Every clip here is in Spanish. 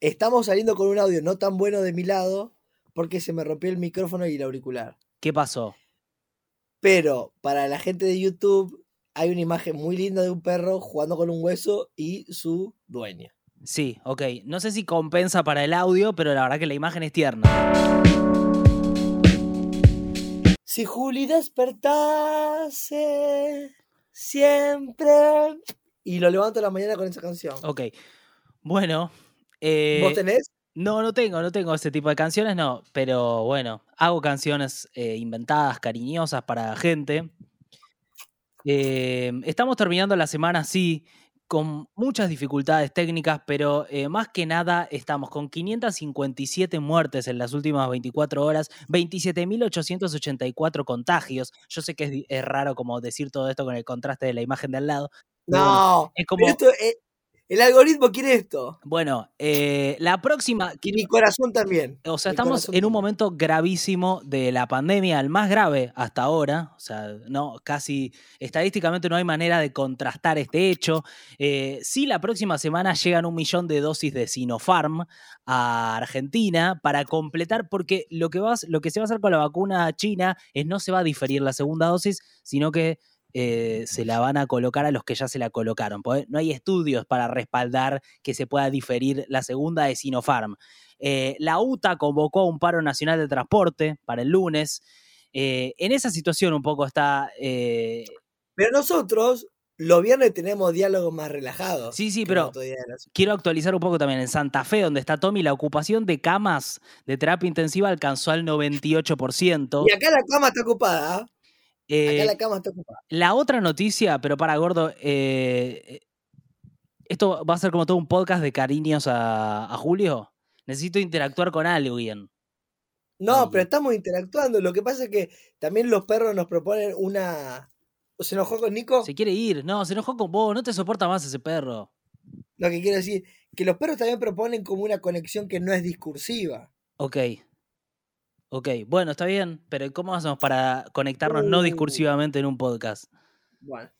estamos saliendo con un audio no tan bueno de mi lado porque se me rompió el micrófono y el auricular. ¿Qué pasó? Pero para la gente de YouTube hay una imagen muy linda de un perro jugando con un hueso y su dueño. Sí, ok. No sé si compensa para el audio, pero la verdad que la imagen es tierna. Si Juli despertase siempre. Y lo levanto a la mañana con esa canción. Ok. Bueno. Eh, ¿Vos tenés? No, no tengo, no tengo ese tipo de canciones, no. Pero bueno, hago canciones eh, inventadas, cariñosas para la gente. Eh, estamos terminando la semana, sí, con muchas dificultades técnicas, pero eh, más que nada estamos con 557 muertes en las últimas 24 horas, 27.884 contagios. Yo sé que es, es raro como decir todo esto con el contraste de la imagen de al lado. bueno, No. es como, esto, eh, el algoritmo quiere esto. bueno, eh, la próxima, Y mi corazón también. O sea, Mi estamos en un también. momento gravísimo de la pandemia, el más grave hasta ahora. O sea, no, casi estadísticamente no hay manera de contrastar este hecho. Eh, sí, la próxima semana llegan un millón de dosis de Sinopharm a Argentina para completar, porque lo que, lo que se va a hacer con la vacuna china es no se va a diferir la segunda dosis, sino que eh, se la van a colocar a los que ya se la colocaron. porque No hay estudios para respaldar que se pueda diferir la segunda de Sinopharm. Eh, la UTA convocó un paro nacional de transporte para el lunes. Eh, en esa situación un poco está... Pero nosotros, los viernes tenemos diálogos más relajados. sí, sí, pero quiero actualizar un poco también. En Santa Fe, donde está Tommy, la ocupación de camas de terapia intensiva alcanzó al 98%. Y acá la cama está ocupada. Eh, Acá la cama está ocupada. La otra noticia, pero para gordo, eh, esto va a ser como todo un podcast de cariños a, a Julio. Necesito interactuar con alguien. No, Ay. pero estamos interactuando. Lo que pasa es que también los perros nos proponen una. ¿Se enojó con Nico? Se quiere ir. No, se enojó con vos. No te soporta más ese perro. Lo que quiero decir, que los perros también proponen como una conexión que no es discursiva. Ok. Ok, bueno, está bien, pero ¿cómo hacemos para conectarnos no Uh. discursivamente en un podcast? Bueno,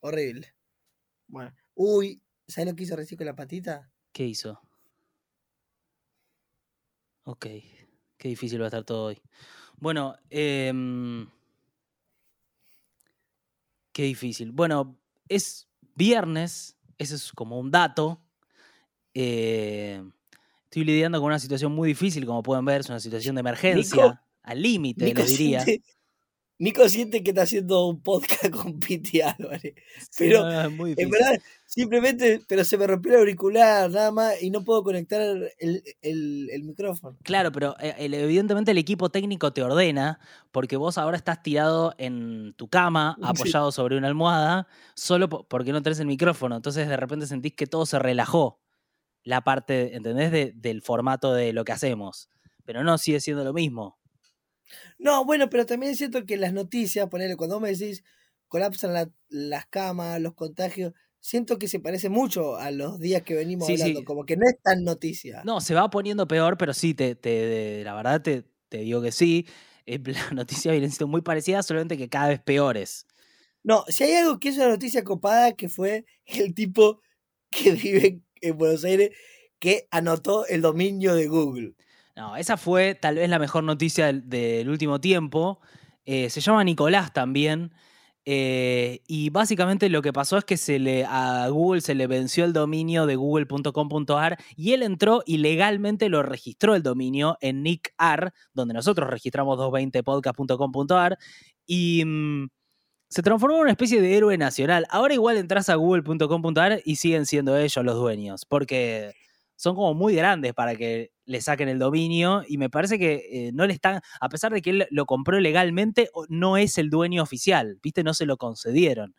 horrible. Bueno, uy, ¿sabes lo que hizo recién con la patita? ¿Qué hizo? Ok, qué difícil va a estar todo hoy. Bueno, em, qué difícil. Bueno, es viernes, ese es como un dato. eh, estoy lidiando con una situación muy difícil, como pueden ver, es una situación de emergencia, al límite, les diría. siente, Nico siente que está haciendo un podcast con Piti Álvarez. Pero, no, muy En verdad, simplemente, pero se me rompió el auricular, nada más, y no puedo conectar el, el- el micrófono. Claro, pero eh, evidentemente el equipo técnico te ordena, porque vos ahora estás tirado en tu cama, Sí. apoyado sobre una almohada, solo po- porque no tenés el micrófono. Entonces de repente sentís que todo se relajó. La parte, ¿entendés? De- del formato de lo que hacemos. Pero no, sigue siendo lo mismo. No, bueno, pero también siento que las noticias, ponele, cuando vos me decís colapsan la- las camas, los contagios, siento que se parece mucho a los días que venimos Sí, sí. hablando, como que no es tan noticia. No, se va poniendo peor, pero sí, te, te- la verdad te, te digo que sí. Eh, La noticia viene siendo muy parecida, solamente que cada vez peores. No, si hay algo que es una noticia copada, que fue el tipo que vive en Buenos Aires que anotó el dominio de Google. No, esa fue tal vez la mejor noticia del, último tiempo. Eh, se llama Nicolás también. eh, y básicamente lo que pasó es que se le, a Google se le venció el dominio de google.com.ar y él entró y legalmente lo registró el dominio en NICAR, donde nosotros registramos 220podcast.com.ar y mm, se transformó en una especie de héroe nacional. Ahora igual entras a google.com.ar y siguen siendo ellos los dueños, porque son como muy grandes para que le saquen el dominio y me parece que eh, no le están, a pesar de que él lo compró legalmente, no es el dueño oficial, ¿viste? No se lo concedieron.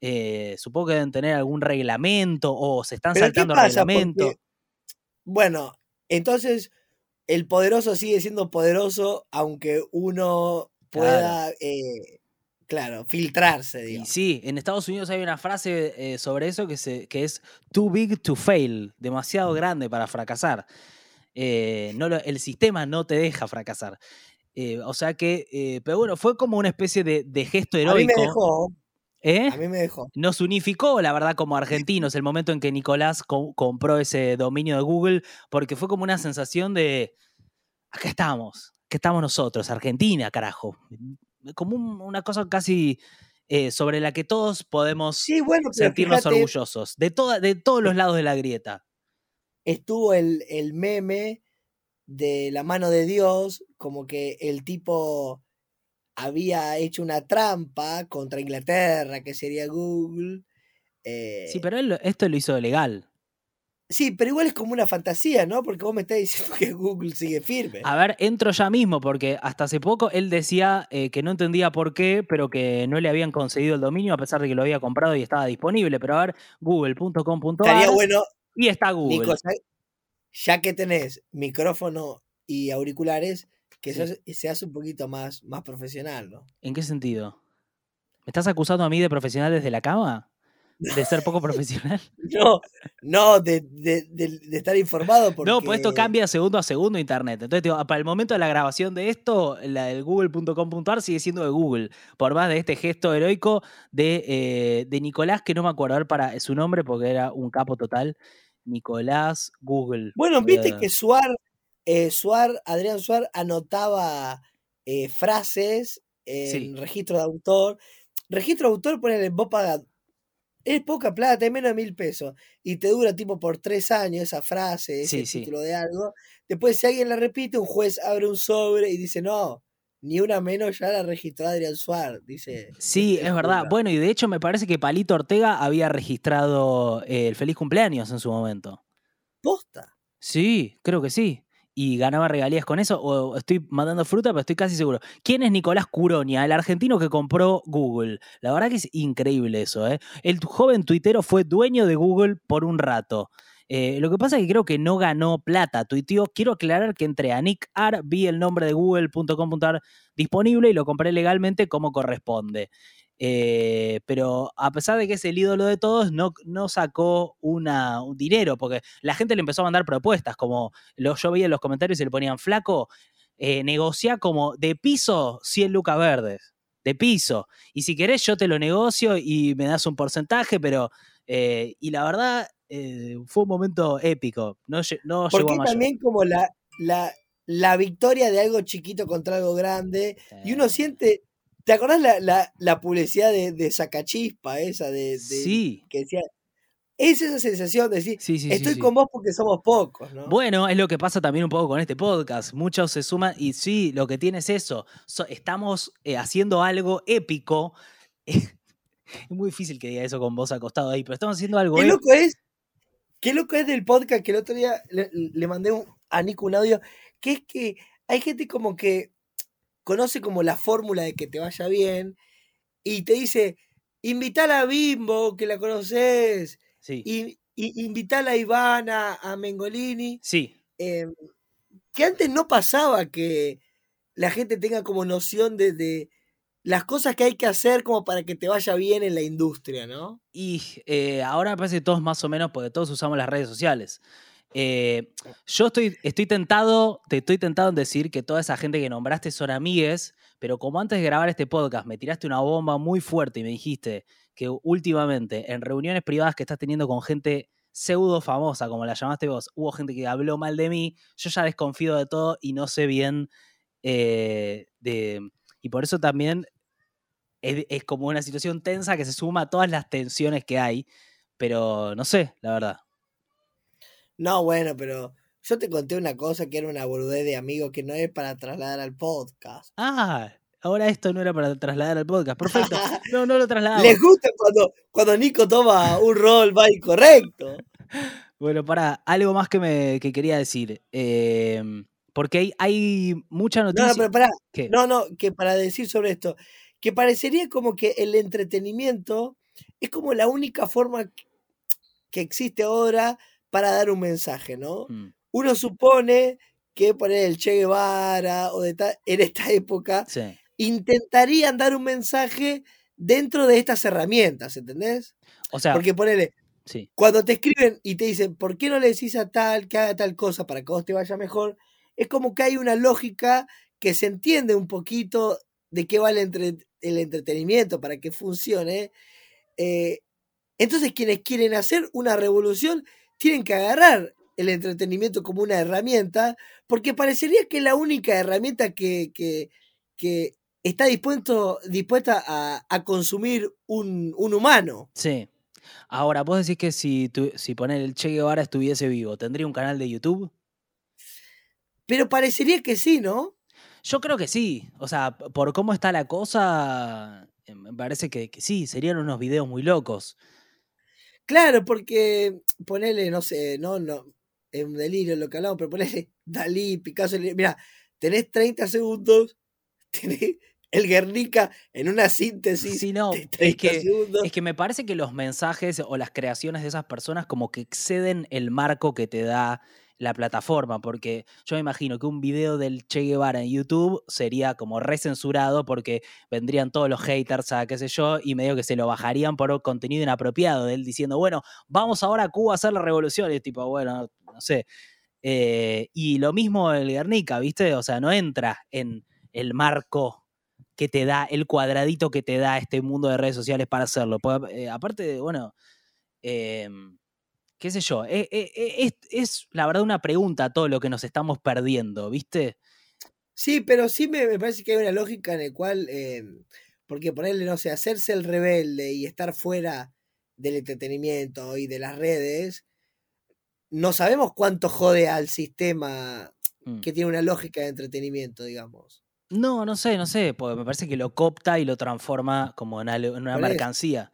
Eh, supongo que deben tener algún reglamento o se están Pero ¿qué saltando pasa? reglamento. Porque, bueno, entonces el poderoso sigue siendo poderoso aunque uno pueda, eh, claro, filtrarse, Y digamos. sí, en Estados Unidos hay una frase eh, sobre eso que, se, que es too big to fail, demasiado grande para fracasar. Eh, no lo- el sistema no te deja fracasar. Eh, o sea que, pero bueno, fue como una especie de, de gesto A mí me heroico. dejó, ¿Eh? A mí me dejó. Nos unificó, la verdad, como argentinos, el momento en que Nicolás co- compró ese dominio de Google, porque fue como una sensación de, acá estamos, acá estamos nosotros, Argentina, carajo. Como un- una cosa casi eh, sobre la que todos podemos Sí, bueno, pero sentirnos fíjate, orgullosos, de, toda, de todos los lados de la grieta. estuvo el, el meme de la mano de Dios, como que el tipo había hecho una trampa contra Inglaterra, que sería Google. eh, Sí, pero él, esto lo hizo legal. Sí, pero igual es como una fantasía, ¿no? Porque vos me estás diciendo que Google sigue firme. A ver, entro ya mismo, porque hasta hace poco él decía eh, que no entendía por qué, pero que no le habían concedido el dominio a pesar de que lo había comprado y estaba disponible. Pero a ver, google.com.ar Estaría bueno, y está Google. Nico, ya, que tenés micrófono y auriculares, que Sí. se, se hace un poquito más, más profesional, ¿no? ¿En qué sentido? ¿Me estás acusando a mí de profesional desde la cama? ¿De ser poco profesional? No, no, de, de- de- de estar informado porque... No, pues esto cambia segundo a segundo internet. Entonces, digo, para el momento de la grabación de esto, la del google.com.ar sigue siendo de Google, por más de este gesto heroico de, eh, de Nicolás, que no me acuerdo ver para su nombre porque era un capo total. Nicolás Google. Bueno, viste que Suar, eh, Suar, Adrián Suar anotaba eh, frases en Sí. registro de autor. Registro de autor, ponele, vos pagas, es poca plata, es menos de mil pesos, y te dura tipo por tres años esa frase, ese Sí, sí. título de algo. Después, si alguien la repite, un juez abre un sobre y dice, no, ni una menos ya la registró Adrián Suar, dice. Sí, es verdad. Bueno, y de hecho me parece que Palito Ortega había registrado eh, el feliz cumpleaños en su momento. Posta. Sí, creo que sí. Y ganaba regalías con eso, o estoy mandando fruta, pero estoy casi seguro. ¿Quién es Nicolás Curonia, el argentino que compró Google? La verdad que es increíble eso, ¿eh? El joven tuitero fue dueño de Google por un rato. Eh, lo que pasa es que creo que no ganó plata. Tuiteó, quiero aclarar que entré a Nick Ar, vi el nombre de google.com.ar disponible y lo compré legalmente como corresponde. Eh, pero a pesar de que es el ídolo de todos, no, no sacó una, un dinero, porque la gente le empezó a mandar propuestas, como lo, yo veía en los comentarios y le ponían, flaco, eh, negocia como de piso 100 lucas verdes, de piso. Y si querés yo te lo negocio y me das un porcentaje, pero... eh, y la verdad, eh, fue un momento épico. No, no llegó Porque a también como la, la, la victoria de algo chiquito contra algo grande, y uno siente, ¿te acordás la, la, la publicidad de, de Sacachispa esa de, de- Sí, que decía, es esa sensación de decir, sí, sí. sí, estoy sí. con vos porque somos pocos, ¿no? Bueno, es lo que pasa también un poco con este podcast. Muchos se suman y sí, lo que tiene es eso. So- estamos eh, haciendo algo épico. es muy difícil que diga eso con vos acostado ahí, pero estamos haciendo algo Qué épico. loco es, qué loco es del podcast que el otro día le, le mandé un- a Nico un audio, que es que hay gente como que conoce como la fórmula de que te vaya bien y te dice, invitar a Bimbo, que la conoces, Sí, y, y a Ivana, a Mengolini, sí, eh, que antes no pasaba que la gente tenga como noción de, de las cosas que hay que hacer como para que te vaya bien en la industria, ¿no? Y eh, ahora me parece que todos más o menos, porque todos usamos las redes sociales. Eh, yo estoy, estoy tentado, te estoy tentado en decir que toda esa gente que nombraste son amigues, pero como antes de grabar este podcast me tiraste una bomba muy fuerte y me dijiste que últimamente en reuniones privadas que estás teniendo con gente pseudo famosa, como la llamaste vos, hubo gente que habló mal de mí, yo ya desconfío de todo y no sé bien eh, de... Y por eso también es, es como una situación tensa que se suma a todas las tensiones que hay, pero no sé, la verdad. No, bueno, pero yo te conté una cosa que era una boludez de amigo que no es para trasladar al podcast. Ah, ahora esto no era para trasladar al podcast. Perfecto. No, no lo trasladamos. Les gusta cuando, cuando Nico toma un rol va incorrecto. Bueno, para algo más que me que quería decir. eh, porque hay, hay mucha No, noticia. no, pero pará. ¿Qué? No, no, que para decir sobre esto, que parecería como que el entretenimiento es como la única forma que existe ahora para dar un mensaje, ¿no? Mm, Uno supone que poner el Che Guevara o de en esta época sí. intentarían dar un mensaje dentro de estas herramientas, ¿entendés? O sea, Porque ponele, sí. cuando te escriben y te dicen, ¿por qué no le decís a tal que haga tal cosa para que vos te vaya mejor? Es como que hay una lógica que se entiende un poquito de qué va el, entre- el entretenimiento para que funcione, eh, entonces quienes quieren hacer una revolución tienen que agarrar el entretenimiento como una herramienta, porque parecería que es la única herramienta que, que, que está dispuesto, dispuesta a, a consumir un, un, humano. Sí. Ahora, vos decís que si, tu, si poner el Che Guevara estuviese vivo, ¿tendría un canal de YouTube? Pero parecería que sí, ¿no? Yo creo que sí. O sea, por cómo está la cosa, eh, me parece que, que sí, serían unos videos muy locos. Claro, porque ponele, no sé, no, no, es un delirio lo que hablamos, pero ponele Dalí, Picasso, mira, tenés 30 segundos, tenés el Guernica en una síntesis. Sí, no, es que, es que me parece que los mensajes o las creaciones de esas personas como que exceden el marco que te da la plataforma, porque yo me imagino que un video del Che Guevara en YouTube sería como recensurado porque vendrían todos los haters a qué sé yo y medio que se lo bajarían por contenido inapropiado de él diciendo, bueno, vamos ahora a Cuba a hacer la revolución y es tipo, bueno, no sé. Eh, y lo mismo el Guernica, ¿viste? O sea, no entra en el marco que te da, el cuadradito que te da este mundo de redes sociales para hacerlo. Eh, aparte, bueno, eh, qué sé yo, es, es, es, la verdad una pregunta todo lo que nos estamos perdiendo, ¿viste? Sí, pero sí me, me parece que hay una lógica en la cual, eh, porque ponerle, no sé, hacerse el rebelde y estar fuera del entretenimiento y de las redes, no sabemos cuánto jode al sistema Mm. que tiene una lógica de entretenimiento, digamos. No, no sé, no sé, porque me parece que lo copta y lo transforma como en, algo, en una mercancía.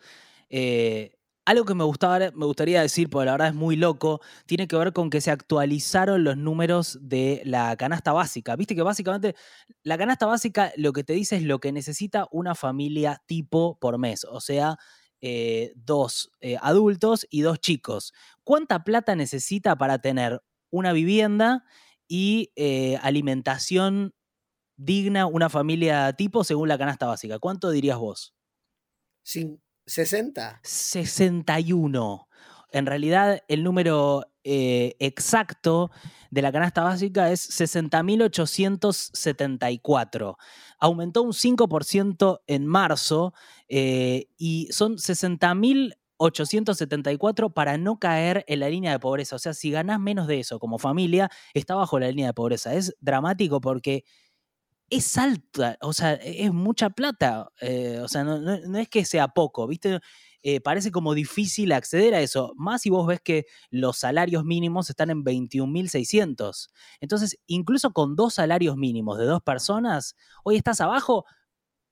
Eh, algo que me, gustaba, me gustaría decir, porque la verdad es muy loco, tiene que ver con que se actualizaron los números de la canasta básica. Viste que básicamente la canasta básica lo que te dice es lo que necesita una familia tipo por mes, o sea, eh, dos eh, adultos y dos chicos. ¿Cuánta plata necesita para tener una vivienda y eh, alimentación digna una familia tipo según la canasta básica? ¿Cuánto dirías vos? ¿60? 61. En realidad, el número eh, exacto de la canasta básica es 60.874. Aumentó un 5% en marzo eh, y son 60.874 para no caer en la línea de pobreza. O sea, si ganás menos de eso como familia, está bajo la línea de pobreza. Es dramático porque es alta, o sea, es mucha plata. eh, o sea, no, no- es que sea poco, ¿viste? Eh, parece como difícil acceder a eso. Más si vos ves que los salarios mínimos están en 21.600. Entonces, incluso con dos salarios mínimos de dos personas, hoy estás abajo,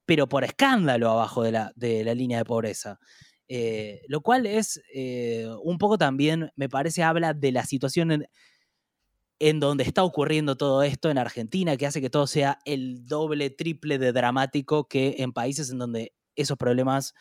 pero por escándalo abajo de la, de la línea de pobreza. Eh, lo cual es un poco también, me parece, habla de la situación en, en donde está ocurriendo todo esto en Argentina, que hace que todo sea el doble, triple de dramático que en países en donde esos problemas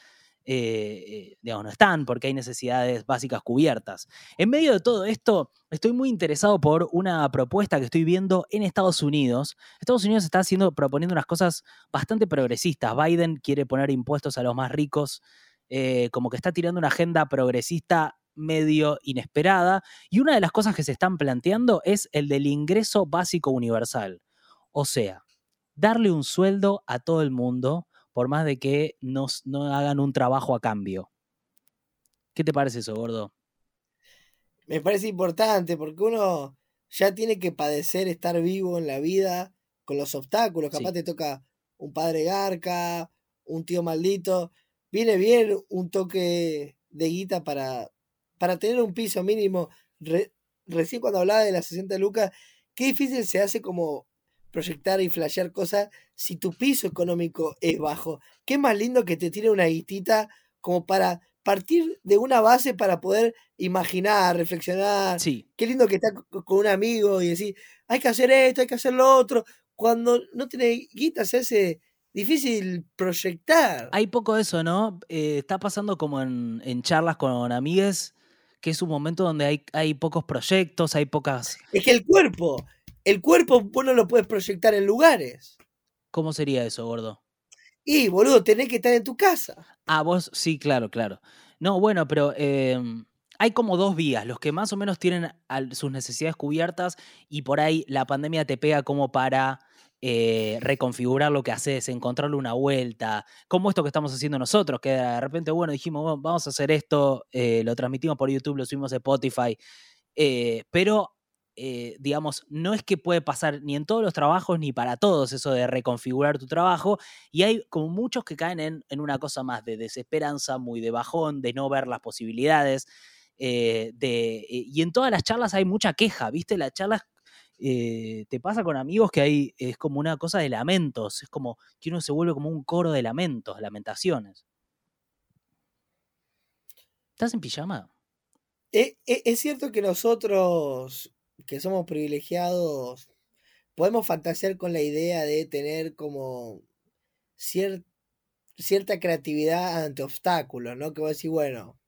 eh, eh, digamos, no están, porque hay necesidades básicas cubiertas. En medio de todo esto, estoy muy interesado por una propuesta que estoy viendo en Estados Unidos. Estados Unidos está haciendo, proponiendo unas cosas bastante progresistas. Biden quiere poner impuestos a los más ricos, eh, como que está tirando una agenda progresista medio inesperada. Y una de las cosas que se están planteando es el del ingreso básico universal. O sea, darle un sueldo a todo el mundo por más de que nos, no hagan un trabajo a cambio. ¿Qué te parece eso, gordo? Me parece importante porque uno ya tiene que padecer estar vivo en la vida con los obstáculos. Capaz Sí. te toca un padre garca, un tío maldito. Viene bien un toque de guita para, para tener un piso mínimo. Re- recién cuando hablaba de las 60 lucas, qué difícil se hace como proyectar y flashear cosas si tu piso económico es bajo. Qué más lindo que te tiene una guitita como para partir de una base para poder imaginar, reflexionar. Sí, Qué lindo que está co- con un amigo y decir, hay que hacer esto, hay que hacer lo otro. Cuando no tiene guita se hace difícil proyectar. hay poco de eso, ¿no? Eh, está pasando como en, en charlas con amigues, que es un momento donde hay, hay pocos proyectos, hay pocas... Es que el cuerpo, el cuerpo vos no lo puedes proyectar en lugares. ¿Cómo sería eso, gordo? Y, boludo, tenés que estar en tu casa. Ah, vos sí, claro, claro. No, bueno, pero eh, hay como dos vías, los que más o menos tienen sus necesidades cubiertas y por ahí la pandemia te pega como para eh, reconfigurar lo que haces, encontrarle una vuelta, como esto que estamos haciendo nosotros, que de repente, bueno, dijimos, "Bueno, vamos a hacer esto, eh, lo transmitimos por YouTube, lo subimos a Spotify, eh, pero digamos, no es que puede pasar ni en todos los trabajos ni para todos eso de reconfigurar tu trabajo. Y hay como muchos que caen en, una cosa más de desesperanza, muy de bajón, de no ver las posibilidades. de, y en todas las charlas hay mucha queja, ¿viste? Las charlas eh, te pasa con amigos que hay, es como una cosa de lamentos, es como que uno se vuelve como un coro de lamentos, lamentaciones. ¿Estás en pijama? E- e- Es cierto que nosotros, que somos privilegiados, podemos fantasear con la idea de tener como cier- cierta creatividad ante obstáculos, ¿no? Que vos decís, bueno,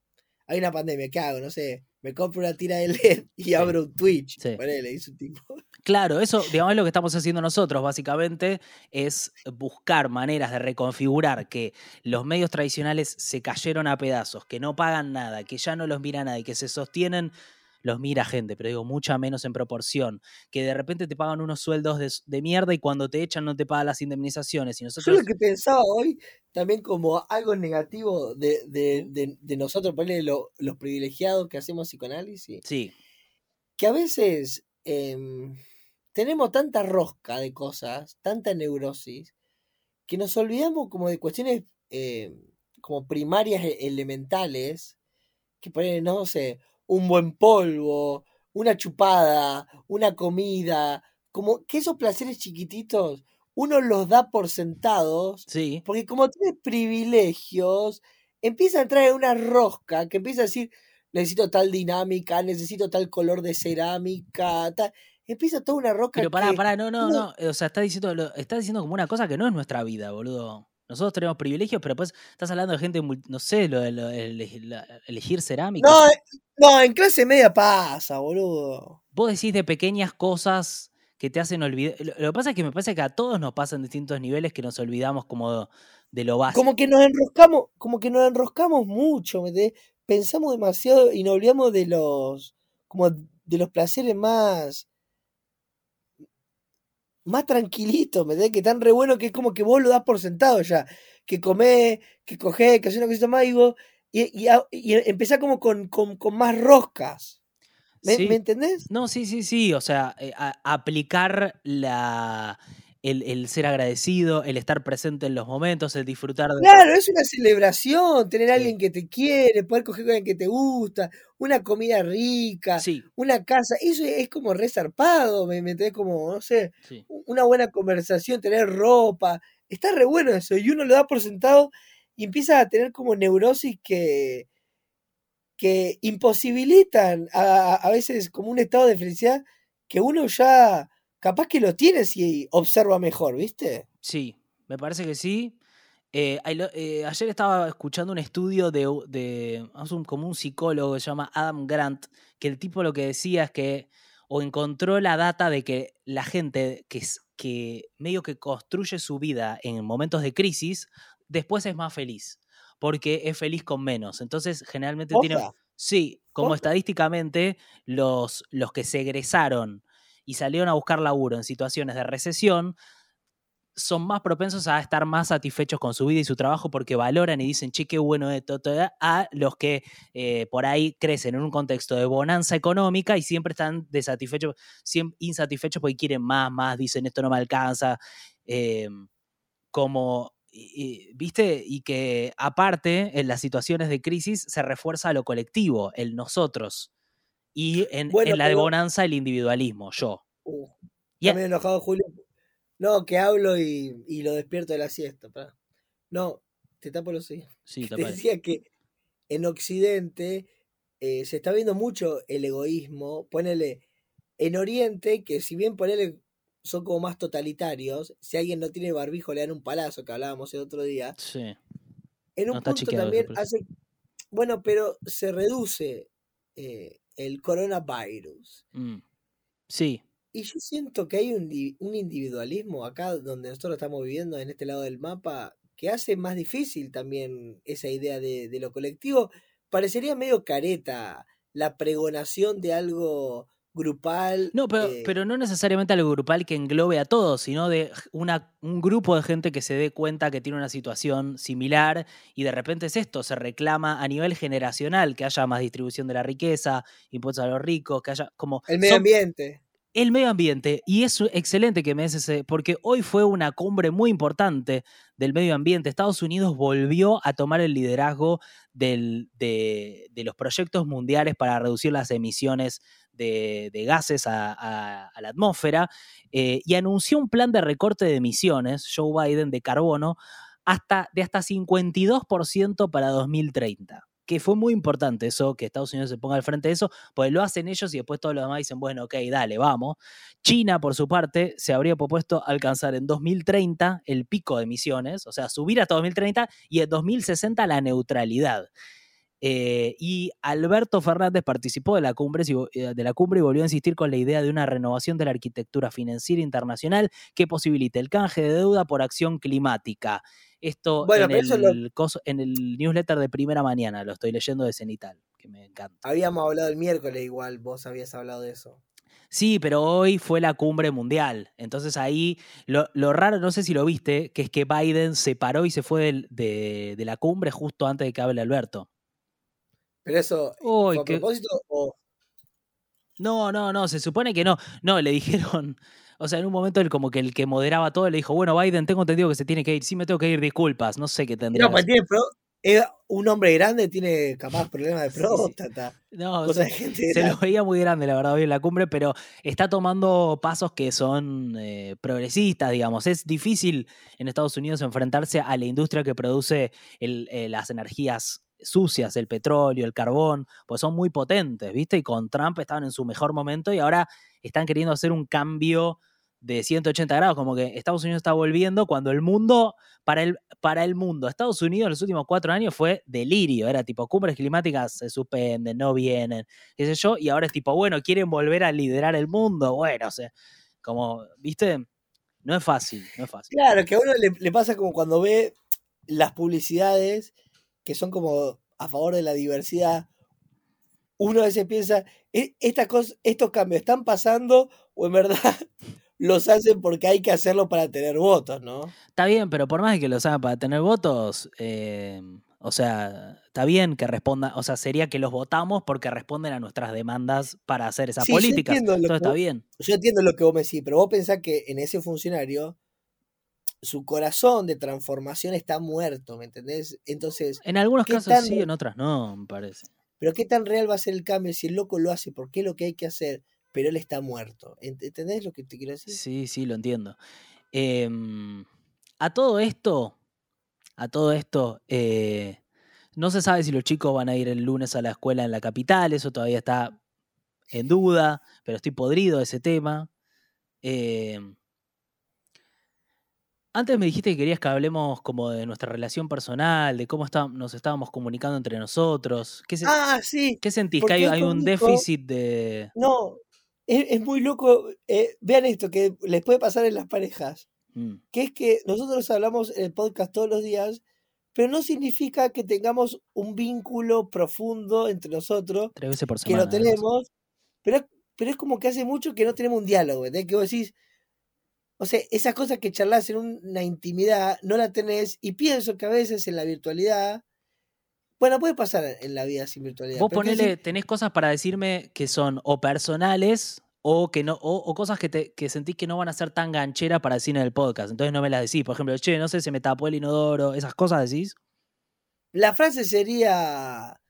hay una pandemia, ¿qué hago? No sé, me compro una tira de LED y abro un Twitch. Sí. Dice un tipo. Claro, eso, digamos, es lo que estamos haciendo nosotros, básicamente, es buscar maneras de reconfigurar que los medios tradicionales se cayeron a pedazos, que no pagan nada, que ya no los mira nadie, que se sostienen, los mira gente, pero digo, mucha menos en proporción, que de repente te pagan unos sueldos de, de mierda y cuando te echan no te pagan las indemnizaciones. Y Yo nosotros, lo que pensaba hoy, también como algo negativo de, de, de, de nosotros, ponele lo- los privilegiados que hacemos psicoanálisis, sí, que a veces em, tenemos tanta rosca de cosas, tanta neurosis, que nos olvidamos como de cuestiones em, como primarias e- elementales, que ponen, no sé, un buen polvo, una chupada, una comida, como que esos placeres chiquititos uno los da por sentados, sí, porque como tiene privilegios, empieza a entrar en una rosca que empieza a decir, necesito tal dinámica, necesito tal color de cerámica, tal. Empieza toda una rosca pero pará, que pará, no, no, no, o sea, estás diciendo, lo- estás diciendo como una cosa que no es nuestra vida, boludo. Nosotros tenemos privilegios, pero pues estás hablando de gente, no sé, lo de lo- la- elegir cerámica. No, eh, no, en clase media pasa, boludo. Vos decís de pequeñas cosas que te hacen olvidar. Lo, lo que pasa es que me parece que a todos nos pasan distintos niveles que nos olvidamos como de lo básico. Como que nos enroscamos, como que nos enroscamos mucho. Pensamos demasiado y nos olvidamos de los, como de los placeres más, más tranquilitos, ¿me entendés? Que tan re bueno que es como que vos lo das por sentado ya. Que comés, que cogés, que haces una cosita más y vos, y, y, y empezás como con, con, con más roscas. ¿Me, Sí. ¿me entendés? No, sí, sí, sí. O sea, eh, a- aplicar la, el, el ser agradecido, el estar presente en los momentos, el disfrutar de. Claro, es una celebración, tener a alguien que te quiere, poder coger con alguien que te gusta, una comida rica, Sí, una casa, eso es como re zarpado, me metés como, no sé, sí. una buena conversación, tener ropa, está re bueno eso, y uno lo da por sentado y empieza a tener como neurosis que, que imposibilitan a, a veces como un estado de felicidad que uno ya capaz que lo tiene si observa mejor, ¿viste? Sí, me parece que sí. Eh, eh, ayer estaba escuchando un estudio de, de como un psicólogo que se llama Adam Grant, que el tipo lo que decía es que, o encontró la data de que la gente que, que medio que construye su vida en momentos de crisis, después es más feliz, porque es feliz con menos. Entonces, generalmente tiene... Sí, como estadísticamente, los, los que se egresaron y salieron a buscar laburo en situaciones de recesión son más propensos a estar más satisfechos con su vida y su trabajo porque valoran y dicen, che, qué bueno esto, todo", a los que eh, por ahí crecen en un contexto de bonanza económica y siempre están desatisfechos, insatisfechos porque quieren más, más, dicen, esto no me alcanza. eh, como, ¿viste? Y que aparte, en las situaciones de crisis se refuerza lo colectivo, el nosotros. Y en, Bueno, en la de bonanza, el individualismo, yo. Uh, Y a- También enojado Julio. No, que hablo y, y lo despierto de la siesta. No, te tapo los oídos. sí, te decía que en Occidente eh, se está viendo mucho el egoísmo. Ponele en Oriente, que si bien ponele son como más totalitarios, si alguien no tiene barbijo le dan un palazo, que hablábamos el otro día. Sí. En un punto también hace. Bueno, pero se reduce eh, el coronavirus. Mm. Sí, Y yo siento que hay un, un individualismo acá donde nosotros estamos viviendo, en este lado del mapa, que hace más difícil también esa idea de, de lo colectivo. Parecería medio careta la pregonación de algo grupal. No, pero, eh, pero no necesariamente algo grupal que englobe a todos, sino de una, un grupo de gente que se dé cuenta que tiene una situación similar y de repente es esto, se reclama a nivel generacional que haya más distribución de la riqueza, impuestos a los ricos, que haya como... el medio son- ambiente. el medio ambiente, y es excelente que me des ese, porque hoy fue una cumbre muy importante del medio ambiente. Estados Unidos volvió a tomar el liderazgo del- de, de los proyectos mundiales para reducir las emisiones de, gases a la atmósfera eh, y anunció un plan de recorte de emisiones, Joe Biden, de carbono, hasta, de hasta 52% para 2030. Que fue muy importante eso, que Estados Unidos se ponga al frente de eso, pues lo hacen ellos y después todos los demás dicen, bueno, ok, dale, vamos. China, por su parte, se habría propuesto alcanzar en 2030 el pico de emisiones, o sea, subir hasta 2030 y en 2060 la neutralidad. Eh, y Alberto Fernández participó de la, cumbre, eh, de la cumbre y volvió a insistir con la idea de una renovación de la arquitectura financiera internacional que posibilite el canje de deuda por acción climática. Esto Bueno, en, lo- el coso- en el newsletter de primera mañana, lo estoy leyendo de Cenital, que me encanta. Habíamos hablado el miércoles igual, vos habías hablado de eso. Sí, pero hoy fue la cumbre mundial. Entonces ahí lo, lo raro, no sé si lo viste, que es que Biden se paró y se fue de, de la cumbre justo antes de que hable Alberto. Pero eso, Uy, ¿fue a propósito o No, no, no, se supone que no. No, le dijeron, o sea, en un momento él como que el que moderaba todo le dijo, bueno, Biden, tengo entendido que se tiene que ir. Sí, me tengo que ir, disculpas, no sé qué tendría. No, pues tiene pro- un hombre grande tiene capaz problemas de Sí, sí. próstata. No, se, de gente se lo veía muy grande, la verdad, hoy en la cumbre, pero está tomando pasos que son eh, progresistas, digamos. Es difícil en Estados Unidos enfrentarse a la industria que produce el- eh, las energías sucias, el petróleo, el carbón, pues son muy potentes, ¿viste? Y con Trump estaban en su mejor momento y ahora están queriendo hacer un cambio de 180 grados, como que Estados Unidos está volviendo cuando el mundo, para el, para el mundo, Estados Unidos en los últimos cuatro años fue delirio, era tipo cumbres climáticas se suspenden, no vienen, qué sé yo, y ahora es tipo, bueno, quieren volver a liderar el mundo, bueno, o sea, como, viste, no es fácil, no es fácil. Claro, que a uno le, le pasa como cuando ve las publicidades que son como a favor de la diversidad. Uno a veces piensa, "E- esta cosa, estos cambios están pasando o en verdad los hacen porque hay que hacerlo para tener votos, ¿no? Está bien, pero por más de que lo hagan para tener votos, eh, o sea, está bien que respondan, o sea, sería que los votamos porque responden a nuestras demandas para hacer esas Sí, yo políticas. entiendo lo que está bien. Yo entiendo lo que vos me decís, pero vos pensás que en ese funcionario su corazón de transformación está muerto, ¿me entendés? Entonces, En algunos ¿Qué casos tan- sí, en otras no, me parece. pero ¿qué tan real va a ser el cambio si el loco lo hace? Porque es lo que hay que hacer, pero él está muerto. Ent- ¿Entendés lo que te quiero decir? Sí, sí, lo entiendo. Em, a todo esto, a todo esto, eh, no se sabe si los chicos van a ir el lunes a la escuela en la capital, eso todavía está en duda, pero estoy podrido de ese tema. Em, antes me dijiste que querías que hablemos como de nuestra relación personal, de cómo está- nos estábamos comunicando entre nosotros. ¿Qué, se- Ah, sí. qué sentís? ¿Que hay, un déficit de... No, es, es muy loco. eh, vean esto que les puede pasar en las parejas, Mm, que es que nosotros hablamos en el podcast todos los días, pero no significa que tengamos un vínculo profundo entre nosotros, tres veces por que semana. lo algo así. tenemos, pero, pero es como que hace mucho que no tenemos un diálogo, ¿entendés? Que vos decís, o sea, esas cosas que charlas en una intimidad no la tenés, y pienso que a veces en la virtualidad, bueno, puede pasar en la vida sin virtualidad. Vos ponele, tenés cosas para decirme que son o personales o que no, o, o cosas que, te, que sentís que no van a ser tan gancheras para decir en el podcast. Entonces no me las decís. Por ejemplo, che, no sé, se me tapó el inodoro, esas cosas decís. La frase sería,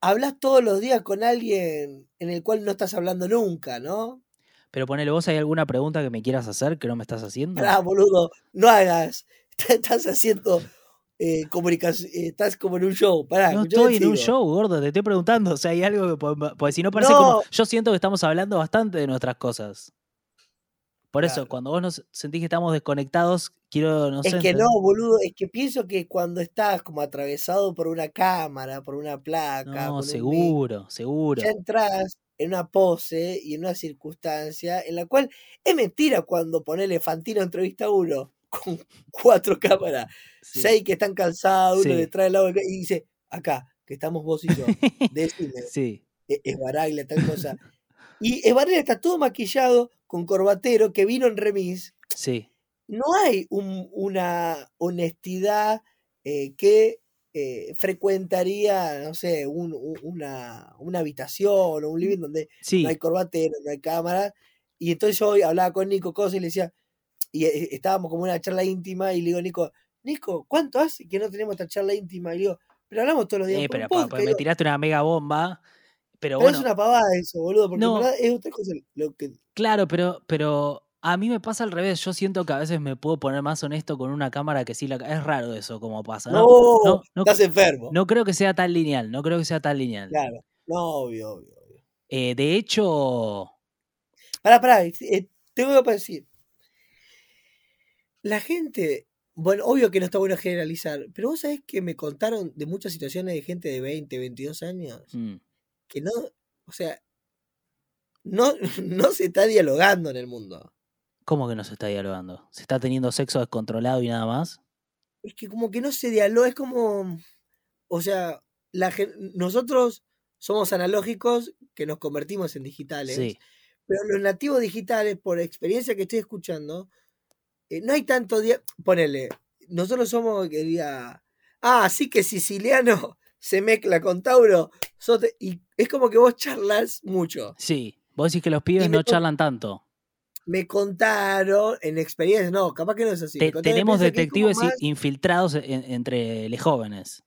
hablas todos los días con alguien en el cual no estás hablando nunca, ¿no? Pero ponele, vos hay alguna pregunta que me quieras hacer que no me estás haciendo. Pará, boludo, no hagas. Estás haciendo eh, comunicación, estás como en un show. Pará, No estoy en un show, gordo, te estoy preguntando. O sea, hay algo que Porque si no parece como. No. Yo siento que estamos hablando bastante de nuestras cosas. Por eso, cuando vos nos sentís que estamos desconectados, quiero, no sé. Es que entender- no, boludo, es que pienso que cuando estás como atravesado por una cámara, por una placa, por No, un seguro, seguro. ya entras en una pose y en una circunstancia en la cual es mentira cuando pone Elefantino entrevista a uno con cuatro cámaras, Sí. seis que están cansados, uno Sí. detrás del lado y dice, acá, que estamos vos y yo, decime, Sí. es, es Baraglia, tal cosa. Y Barrera está todo maquillado con corbatero que vino en remis. Sí. No hay un- una honestidad eh, que eh, frecuentaría, no sé, un- un- una, una habitación o un living donde Sí. no hay corbatero, no hay cámara. Y entonces yo hablaba con Nico cosas y le decía, y eh, estábamos como en una charla íntima y le digo, Nico, Nico, ¿cuánto hace que no tenemos esta charla íntima? Y le digo, pero hablamos todos los días. Eh, pero pa- podcast". pa- Y me tiraste una mega bomba. Pero, pero bueno, es una pavada eso, boludo, porque No. en verdad es otra cosa lo que... claro, pero, pero a mí me pasa al revés. Yo siento que a veces me puedo poner más honesto con una cámara que sí la. Es raro eso como pasa. No, No, no, no, estás enfermo. no creo que sea tan lineal. No creo que sea tan lineal. Claro, no, obvio, obvio. obvio. Eh, de hecho, Pará, pará, eh, tengo algo para decir. La gente, bueno, obvio que no está bueno generalizar, pero vos sabés que me contaron de muchas situaciones de gente de 20, 22 años mm, que no, o sea, no, no se está dialogando en el mundo. ¿Cómo que no se está dialogando? ¿Se está teniendo sexo descontrolado y nada más? Es que como que no se dialoga, es como, o sea, la, nosotros somos analógicos que nos convertimos en digitales. Sí. Pero los nativos digitales, por experiencia que estoy escuchando, eh, no hay tanto. Ponele, nosotros somos, que diga, ah, sí que siciliano se mezcla con Tauro. sos de-". y es como que vos charlas mucho. Sí. Vos decís que los pibes Y no charlan tanto. Me contaron en experiencia, no, capaz que no es así. Te- tenemos detectives más- infiltrados en- entre los jóvenes.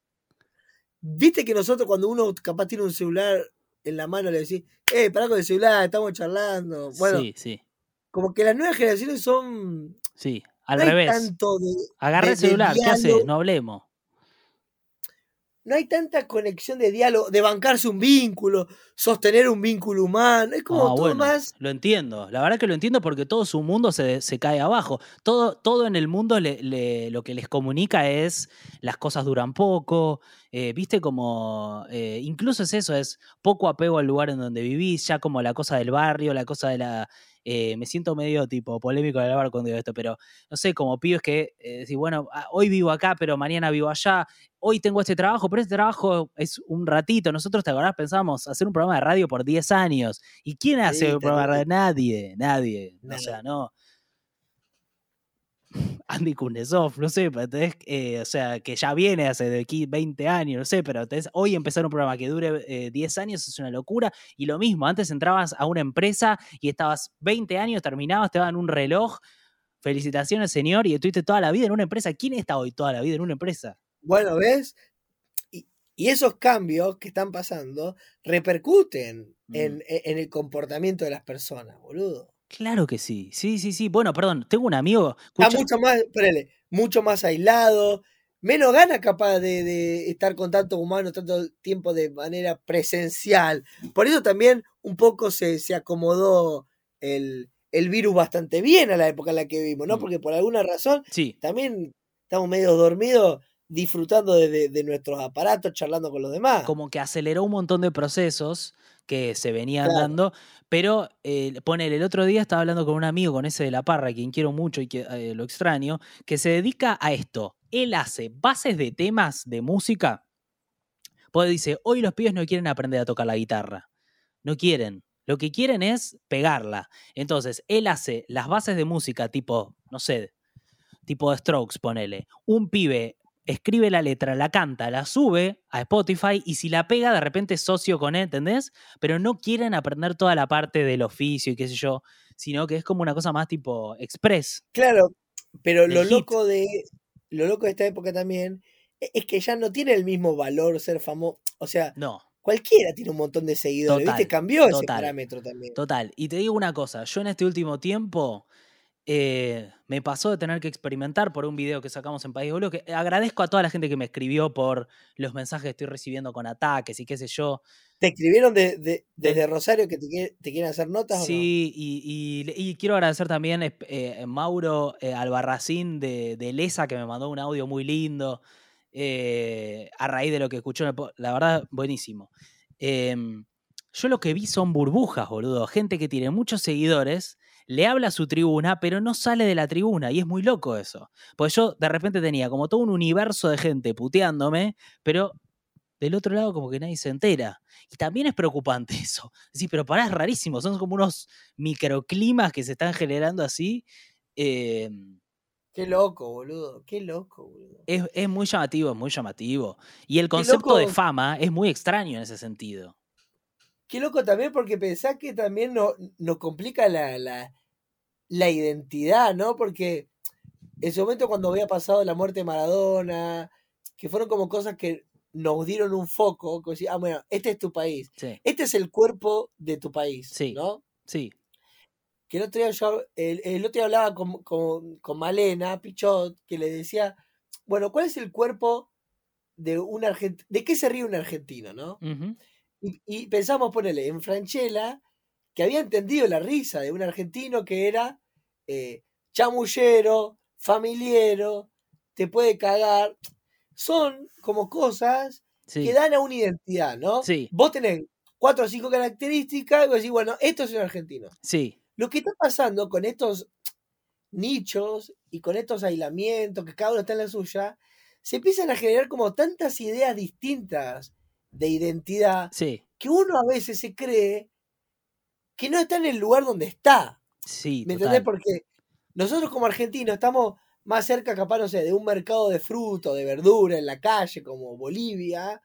Viste que nosotros cuando uno capaz tiene un celular en la mano le decís, eh, pará con el celular, estamos charlando. Bueno, sí, sí, como que las nuevas generaciones son. sí. Al no revés. tanto de, Agarra de- el celular, ¿qué haces? No hablemos. No hay tanta conexión de diálogo, de bancarse un vínculo, sostener un vínculo humano. Es como Ah, todo bueno, más. Lo entiendo. La verdad que lo entiendo porque todo su mundo se, se cae abajo. Todo, todo en el mundo le- le- lo que les comunica es las cosas duran poco. eh, Viste como. eh, incluso es eso, es poco apego al lugar en donde vivís, ya como la cosa del barrio, la cosa de la. Eh, me siento medio tipo polémico de hablar cuando digo esto, pero no sé, como pibes que eh, decís, bueno, ah, hoy vivo acá, pero mañana vivo allá. Hoy tengo este trabajo, pero este trabajo es un ratito. Nosotros, ¿te acordás? Pensamos hacer un programa de radio por 10 años. ¿Y quién hace Sí, un programa de radio? terrible. Nadie, nadie. O Nadie. sea, no. Andy Kuznetsov, no sé, eh, o sea, que ya viene hace de aquí 20 años, no sé, pero tenés- hoy empezar un programa que dure eh, 10 años es una locura. Y lo mismo, antes entrabas a una empresa y estabas 20 años, terminabas, te daban un reloj. Felicitaciones, señor, y estuviste toda la vida en una empresa. ¿Quién está hoy toda la vida en una empresa? Bueno, ¿ves? Y, y esos cambios que están pasando repercuten Mm. en el comportamiento de las personas, boludo. Claro que sí, sí, sí, sí. Bueno, perdón, tengo un amigo. Está escucha- mucho más, espérale, mucho más aislado, menos gana capaz de, de estar con tantos humanos tanto tiempo de manera presencial. Por eso también un poco se, se acomodó el, el virus bastante bien a la época en la que vivimos, ¿no? Mm. Porque por alguna razón Sí, también estamos medio dormidos disfrutando de, de- de nuestros aparatos, charlando con los demás. como que aceleró un montón de procesos que se venían Claro. dando, pero eh, ponele, el otro día estaba hablando con un amigo, con ese de la parra, quien quiero mucho y que eh, lo extraño, que se dedica a esto. Él hace bases de temas de música. Pues dice, hoy los pibes no quieren aprender a tocar la guitarra. No quieren. Lo que quieren es pegarla. Entonces, él hace las bases de música tipo, no sé, tipo de Strokes, ponele. Un pibe escribe la letra, la canta, la sube a Spotify y si la pega, de repente es socio con él, ¿entendés? Pero no quieren aprender toda la parte del oficio y qué sé yo, sino que es como una cosa más tipo express. Claro, pero lo hit. loco de lo loco de esta época también e- es que ya no tiene el mismo valor ser famoso. O sea, No, cualquiera tiene un montón de seguidores. Total, ¿Viste? Cambió ese total. parámetro también. total. Y te digo una cosa, yo en este último tiempo eh, me pasó de tener que experimentar por un video que sacamos en País Boludo, que agradezco a toda la gente que me escribió por los mensajes que estoy recibiendo con ataques y qué sé yo. ¿Te escribieron de, de- desde Rosario que te, quiere- te quieren hacer notas Sí, y, y- y quiero agradecer también eh, eh, Mauro eh, Albarracín de, de Lesa, que me mandó un audio muy lindo eh, a raíz de lo que escuchó. La verdad, buenísimo. Em, yo lo que vi son burbujas, boludo. Gente que tiene muchos seguidores, le habla a su tribuna, pero no sale de la tribuna. Y es muy loco eso. Pues yo de repente tenía como todo un universo de gente puteándome, pero del otro lado como que nadie se entera. Y también es preocupante eso. Sí, pero pará, es rarísimo. Son como unos microclimas que se están generando así. eh, Qué loco, boludo. Qué loco, boludo. es, es muy llamativo, es muy llamativo. Y el concepto de fama es muy extraño en ese sentido. Qué loco también porque pensás que también no- nos complica la, la, la identidad, ¿no? Porque en ese momento cuando había pasado la muerte de Maradona, que fueron como cosas que nos dieron un foco, como decir, ah, bueno, este es tu país, Sí, este es el cuerpo de tu país, Sí. ¿no? sí, Que el otro día yo, el, el otro día hablaba con, con, con Malena Pichot, que le decía, bueno, ¿cuál es el cuerpo de un argentino? ¿De qué se ríe un argentino, no? Y, y pensamos ponerle en Franchella, que había entendido la risa de un argentino que era eh, chamullero, familiero, te puede cagar. Son como cosas sí, que dan a una identidad, ¿no? Sí. Vos tenés cuatro o cinco características y vos decís, bueno, esto es un argentino. sí, Lo que está pasando con estos nichos y con estos aislamientos, que cada uno está en la suya, se empiezan a generar como tantas ideas distintas de identidad sí, que uno a veces se cree que no está en el lugar donde está. sí, ¿Me entendés? Porque nosotros como argentinos estamos más cerca, capaz, no sé, de un mercado de fruto, de verdura en la calle, como Bolivia.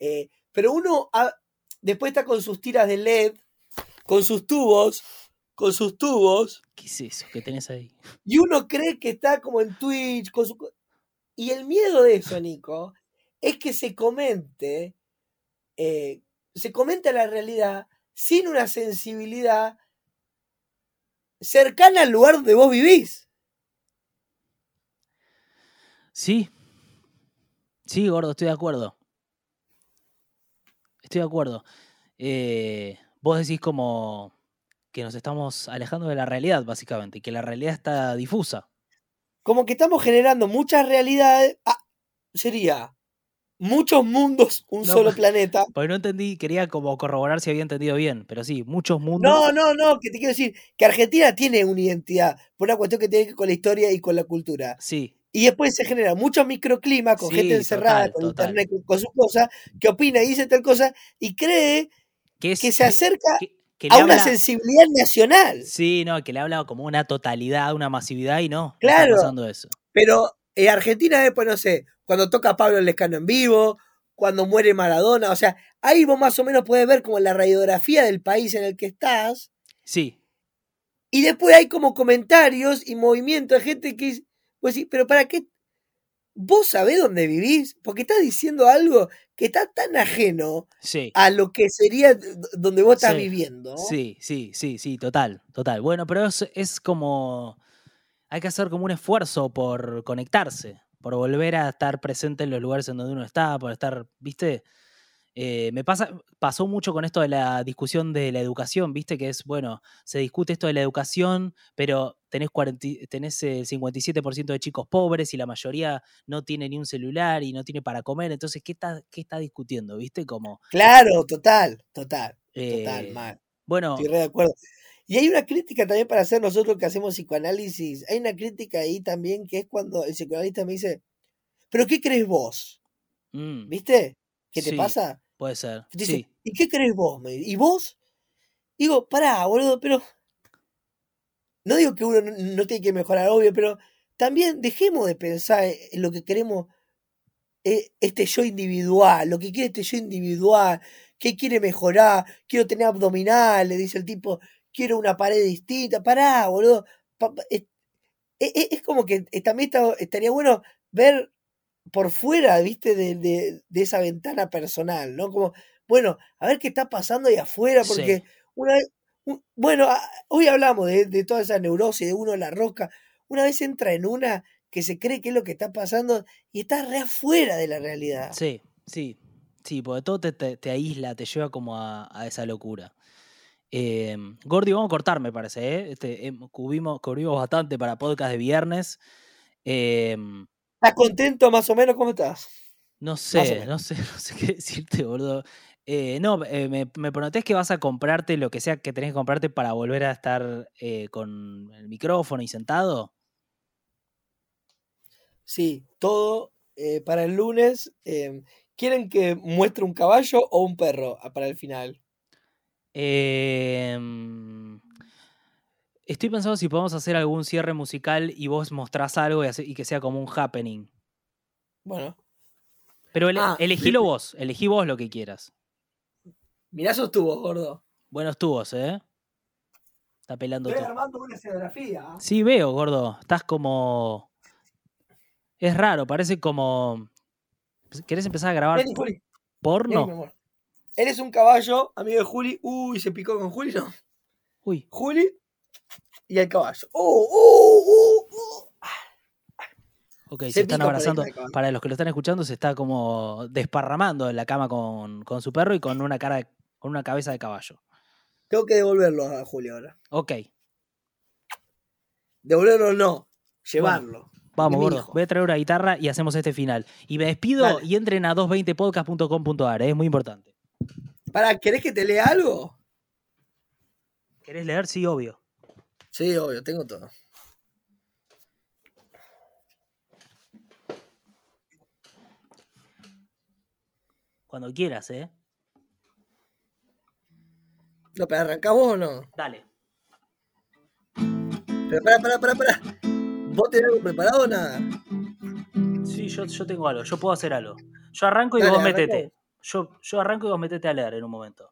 eh, pero uno ha- después está con sus tiras de LED, con sus tubos, con sus tubos, ¿Qué es eso que tenés ahí? y uno cree que está como en Twitch, con su... Y el miedo de eso, Nico, es que se comente, eh, se comente la realidad sin una sensibilidad cercana al lugar donde vos vivís. Sí. Sí, gordo, estoy de acuerdo. Estoy de acuerdo. Eh, vos decís como que nos estamos alejando de la realidad, básicamente, y que la realidad está difusa. Como que estamos generando muchas realidades. Ah, sería muchos mundos, un No, solo planeta. Porque no entendí, quería como corroborar si había entendido bien, pero sí, muchos mundos. No, no, no, que te quiero decir que Argentina tiene una identidad por una cuestión que tiene que ver con la historia y con la cultura. Sí, Y después se generan muchos microclimas con Sí, gente encerrada, total, con total. internet, con, con sus cosas, que opina y dice tal cosa y cree que, es, que se acerca que- que le a una sensibilidad nacional. Sí, no, que le habla como una totalidad, una masividad y no. no está Claro. pasando eso. Pero eh, Argentina después, no sé, cuando toca Pablo Lescano en vivo, cuando muere Maradona, o sea, ahí vos más o menos puedes ver como la radiografía del país en el que estás. Sí, Y después hay como comentarios y movimientos de gente que dice, pues sí, pero ¿para qué? ¿Vos sabés dónde vivís? Porque estás diciendo algo que está tan ajeno sí. a lo que sería donde vos estás Sí, viviendo. Sí, sí, sí, sí, total, total. Bueno, pero es, es como. Hay que hacer como un esfuerzo por conectarse, por volver a estar presente en los lugares en donde uno está, por estar, ¿viste? Eh, me pasa, pasó mucho con esto de la discusión de la educación, ¿viste? Que es, bueno, se discute esto de la educación, pero tenés, 40 y- tenés el 57% de chicos pobres y la mayoría no tiene ni un celular y no tiene para comer. Entonces, ¿qué está, qué está discutiendo? ¿Viste? Como. Claro, total, total, total, eh, mal. bueno, Estoy re de acuerdo. Y hay una crítica también para hacer nosotros que hacemos psicoanálisis. Hay una crítica ahí también que es cuando el psicoanalista me dice, ¿pero qué crees vos? mm, ¿Viste? ¿Qué te Sí. pasa? puede ser. Dice, Sí. ¿y qué crees vos? ¿Y vos? Digo, pará, boludo, pero. No digo que uno no, no tiene que mejorar, obvio, pero también dejemos de pensar en lo que queremos eh, este yo individual, lo que quiere este yo individual, qué quiere mejorar, quiero tener abdominales, dice el tipo, quiero una pared distinta, pará, boludo. es, es- es- es como que eh, también está- estaría bueno ver por fuera, viste, de, de- de esa ventana personal, ¿no? Como, bueno, a ver qué está pasando ahí afuera, Sí. porque una vez, un- bueno, a- hoy hablamos de, de toda esa neurosis de uno en la rosca, una vez entra en una que se cree que es lo que está pasando y está re afuera de la realidad. Sí, sí, sí, porque todo te, te- te aísla, te lleva como a, a esa locura. Eh, Gordi, vamos a cortar, me parece. ¿eh? Este, em, cubrimos, cubrimos bastante para podcast de viernes. Eh, ¿Estás contento más o menos? ¿Cómo estás? no sé, no sé, no sé qué decirte, boludo. Eh, no, eh, me, me prometés que vas a comprarte lo que sea que tenés que comprarte para volver a estar eh, con el micrófono y sentado. Sí, todo para el lunes. ¿Quieren que muestre un caballo o un perro para el final? Em, estoy pensando si podemos hacer algún cierre musical y vos mostrás algo y, hace- y que sea como un happening. Bueno, Pero ele- Ah, elegilo vos, elegí vos lo que quieras. mirá esos tubos, gordo. Buenos tubos, ¿eh? Está pelando todo. armando una escenografía. Sí, veo, gordo. Estás como. Es raro, parece como. ¿Querés empezar a grabar porno? Él es un caballo, amigo de Juli. Uy, se picó con Juli, no. Uy, Juli y el caballo. ¡Uh, uh, uh, uh! ok, Se se, están abrazando. Para los que lo están escuchando, se está como desparramando en la cama con, con su perro y con una cara de- con una cabeza de caballo. Tengo que devolverlo a Juli ahora. Ok, Devolverlo no, llevarlo. vamos, gordo. Voy a traer una guitarra y hacemos este final. Y me despido Dale. y entren a 220podcast.com.ar, ¿eh? es muy importante. Para, ¿querés que te lea algo? ¿Querés leer? Sí, obvio. Sí, obvio, tengo todo. Cuando quieras, ¿eh? No, pero arrancás vos o no. Dale. Pero pará, pará, pará, pará. ¿Vos tenés algo preparado o nada? Sí, yo, yo tengo algo, yo puedo hacer algo. Yo arranco y Dale, vos metete. Yo, yo arranco y vos metete a leer en un momento.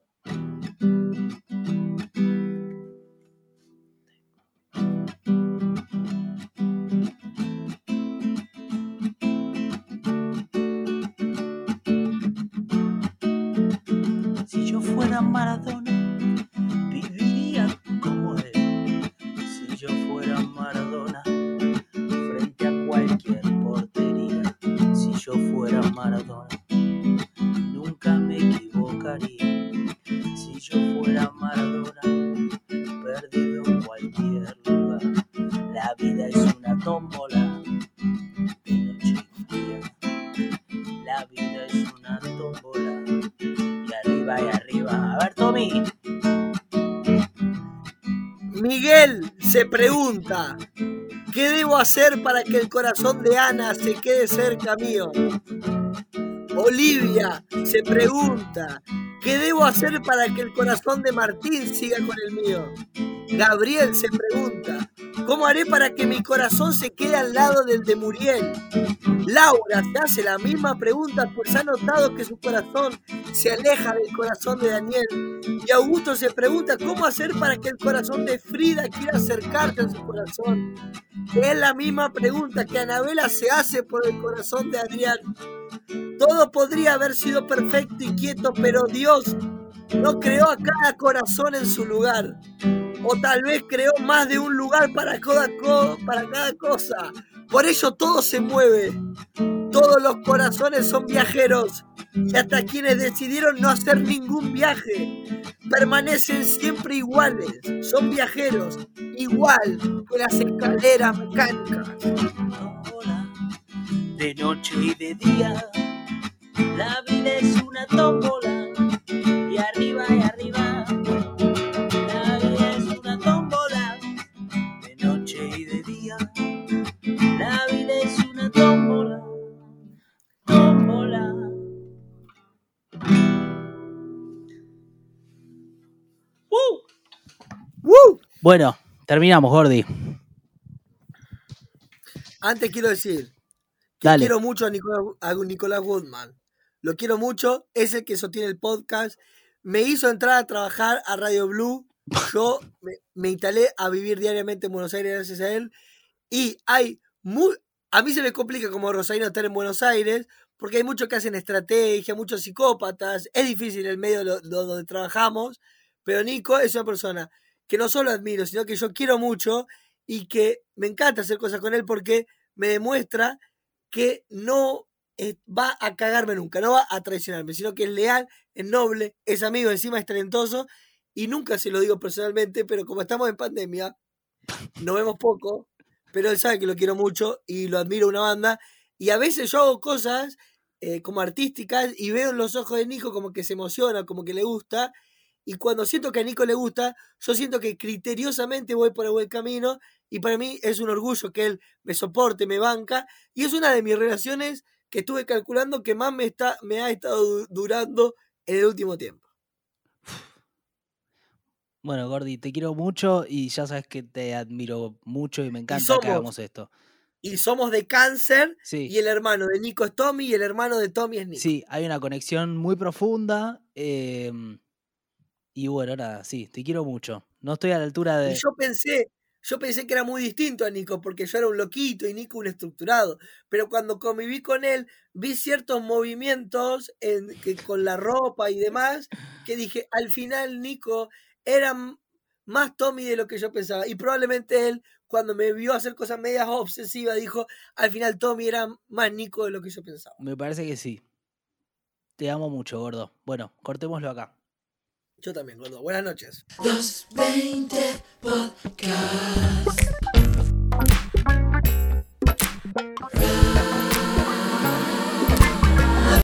Miguel se pregunta, ¿qué debo hacer para que el corazón de Ana se quede cerca mío? Olivia se pregunta, ¿qué debo hacer para que el corazón de Martín siga con el mío? Gabriel se pregunta, ¿cómo haré para que mi corazón se quede al lado del de Muriel? Laura se hace la misma pregunta pues ha notado que su corazón se aleja del corazón de Daniel. Y Augusto se pregunta cómo hacer para que el corazón de Frida quiera acercarse a su corazón. Es la misma pregunta que Anabela se hace por el corazón de Adrián. Todo podría haber sido perfecto y quieto, pero Dios no creó a cada corazón en su lugar. O tal vez creó más de un lugar para cada, cosa. Por ello todo se mueve. Todos los corazones son viajeros. Y hasta quienes decidieron no hacer ningún viaje permanecen siempre iguales. Son viajeros, igual que las escaleras mecánicas. de noche y de día. La vida es una tómbola Bueno, terminamos, Gordi. Antes quiero decir que Dale. quiero mucho a Nicolás, a Nicolás Woodman. Lo quiero mucho, es el que sostiene el podcast. Me hizo entrar a trabajar a Radio Blue. Yo me, me instalé a vivir diariamente en Buenos Aires gracias a él. Y hay muy. A mí se me complica como rosarino estar en Buenos Aires porque hay muchos que hacen estrategia, muchos psicópatas. Es difícil el medio lo- lo- donde trabajamos. Pero Nico es una persona que no solo admiro, sino que yo quiero mucho y que me encanta hacer cosas con él porque me demuestra que no eh, va a cagarme nunca, no va a traicionarme, sino que es leal, es noble, es amigo, encima es talentoso y nunca se lo digo personalmente, pero como estamos en pandemia, nos vemos poco, pero él sabe que lo quiero mucho y lo admiro una banda y a veces yo hago cosas eh, como artísticas y veo en los ojos de Nico como que se emociona, como que le gusta y cuando siento que a Nico le gusta, yo siento que criteriosamente voy por el buen camino y para mí es un orgullo que él me soporte, me banca y es una de mis relaciones que estuve calculando que más me, está, me ha estado du- durando en el último tiempo. Bueno, Gordi, te quiero mucho y ya sabes que te admiro mucho y me encanta que somos- hagamos esto. Y somos de cáncer Sí. y el hermano de Nico es Tommy y el hermano de Tommy es Nico. Sí, hay una conexión muy profunda. em, y bueno, nada, sí, te quiero mucho. No estoy a la altura Y de. yo pensé, yo pensé que era muy distinto a Nico, porque yo era un loquito y Nico un estructurado. Pero cuando conviví con él, vi ciertos movimientos en, que, con la ropa y demás, que dije, al final Nico era más Tommy de lo que yo pensaba. Y probablemente él, cuando me vio hacer cosas medias obsesivas, dijo, al final Tommy era más Nico de lo que yo pensaba. Me parece que sí. Te amo mucho, gordo. Bueno, cortémoslo acá. Yo también, gordo. Buenas noches. 220 Podcast.